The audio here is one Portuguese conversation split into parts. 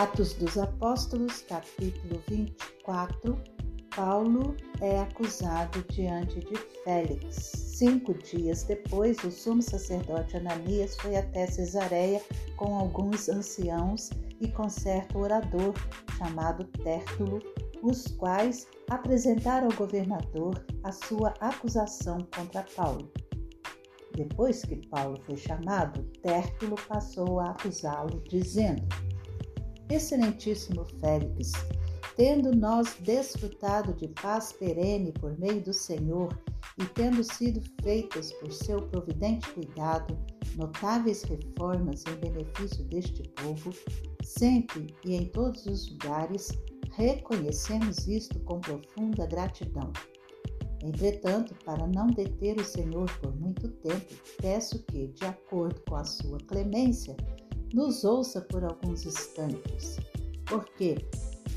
Atos dos Apóstolos, capítulo 24. Paulo é acusado diante de Félix. Cinco dias depois, o sumo sacerdote Ananias foi até Cesareia com alguns anciãos e com certo orador chamado Tértulo, os quais apresentaram ao governador a sua acusação contra Paulo. Depois que Paulo foi chamado, Tértulo passou a acusá-lo, dizendo: Excelentíssimo Félix, tendo nós desfrutado de paz perene por meio do Senhor e tendo sido feitas por seu providente cuidado notáveis reformas em benefício deste povo, sempre e em todos os lugares, reconhecemos isto com profunda gratidão. Entretanto, para não deter o Senhor por muito tempo, peço que, de acordo com a sua clemência, nos ouça por alguns instantes, porque,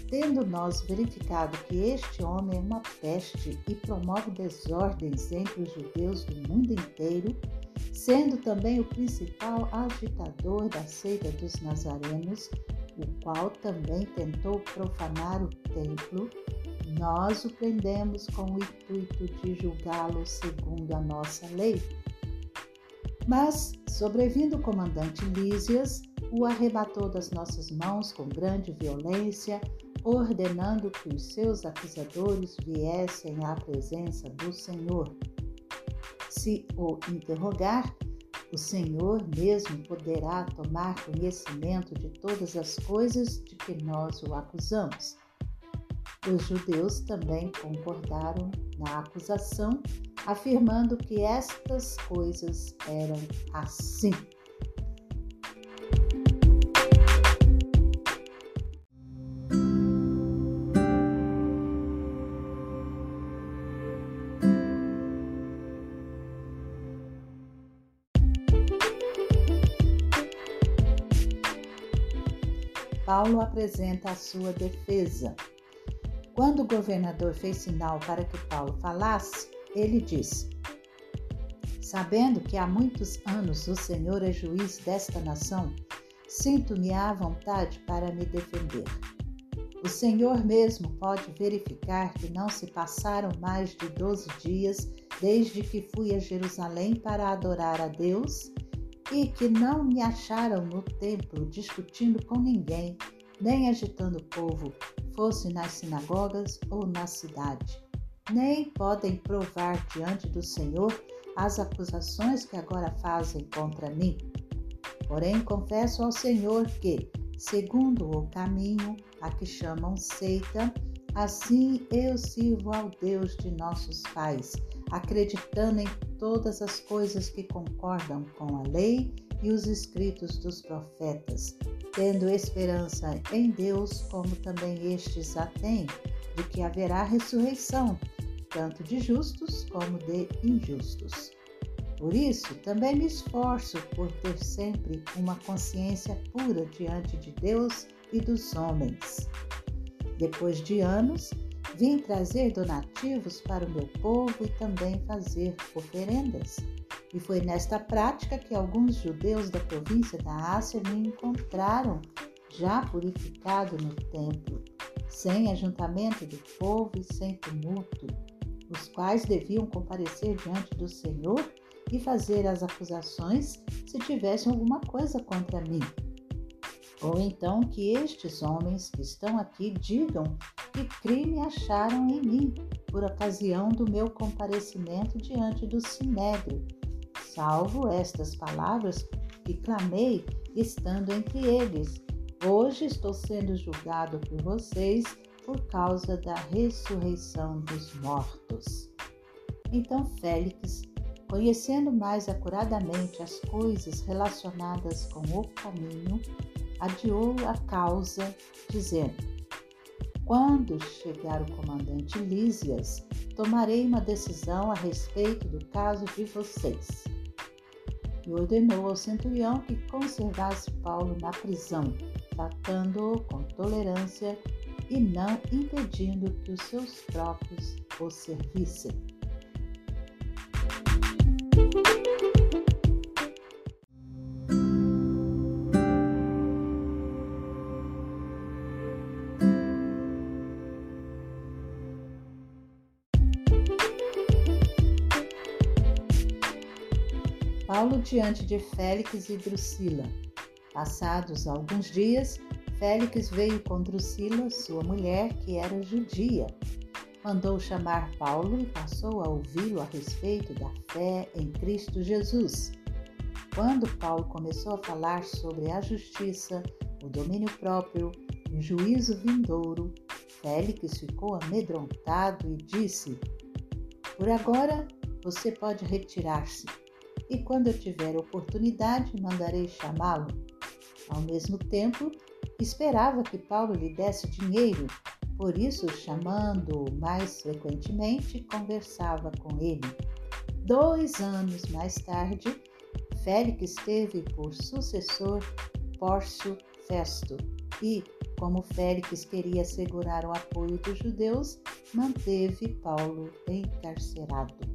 tendo nós verificado que este homem é uma peste e promove desordens entre os judeus do mundo inteiro, sendo também o principal agitador da seita dos nazarenos, o qual também tentou profanar o templo, nós o prendemos com o intuito de julgá-lo segundo a nossa lei. Mas, sobrevindo o comandante Lísias, o arrebatou das nossas mãos com grande violência, ordenando que os seus acusadores viessem à presença do Senhor. Se o interrogar, o Senhor mesmo poderá tomar conhecimento de todas as coisas de que nós o acusamos. Os judeus também concordaram na acusação, afirmando que estas coisas eram assim. Paulo apresenta a sua defesa. Quando o governador fez sinal para que Paulo falasse, ele disse: Sabendo que há muitos anos o Senhor é juiz desta nação, sinto-me à vontade para me defender. O Senhor mesmo pode verificar que não se passaram mais de doze dias desde que fui a Jerusalém para adorar a Deus e que não me acharam no templo discutindo com ninguém, nem agitando o povo, fosse nas sinagogas ou na cidade. Nem podem provar diante do Senhor as acusações que agora fazem contra mim. Porém, confesso ao Senhor que, segundo o caminho a que chamam seita, assim eu sirvo ao Deus de nossos pais acreditando em todas as coisas que concordam com a lei e os escritos dos profetas, tendo esperança em Deus, como também estes a têm, de que haverá ressurreição, tanto de justos como de injustos. Por isso, também me esforço por ter sempre uma consciência pura diante de Deus e dos homens. Depois de anos, Vim trazer donativos para o meu povo e também fazer oferendas. E foi nesta prática que alguns judeus da província da Ásia me encontraram, já purificado no templo, sem ajuntamento do povo e sem tumulto, os quais deviam comparecer diante do Senhor e fazer as acusações se tivessem alguma coisa contra mim. Ou então que estes homens que estão aqui digam que crime acharam em mim por ocasião do meu comparecimento diante do sinédrio, salvo estas palavras que clamei estando entre eles. Hoje estou sendo julgado por vocês por causa da ressurreição dos mortos. Então Félix, conhecendo mais acuradamente as coisas relacionadas com o caminho, adiou a causa, dizendo: Quando chegar o comandante Lísias, tomarei uma decisão a respeito do caso de vocês. E ordenou ao centurião que conservasse Paulo na prisão, tratando-o com tolerância e não impedindo que os seus próprios o servissem. Paulo diante de Félix e Drusila. Passados alguns dias, Félix veio com Drusila, sua mulher, que era judia. Mandou chamar Paulo e passou a ouvi-lo a respeito da fé em Cristo Jesus. Quando Paulo começou a falar sobre a justiça, o domínio próprio e o juízo vindouro, Félix ficou amedrontado e disse: Por agora você pode retirar-se, e quando eu tiver oportunidade mandarei chamá-lo. Ao mesmo tempo, esperava que Paulo lhe desse dinheiro, por isso, chamando-o mais frequentemente, conversava com ele. Dois anos mais tarde, Félix teve por sucessor Pórcio Festo e, como Félix queria assegurar o apoio dos judeus, manteve Paulo encarcerado.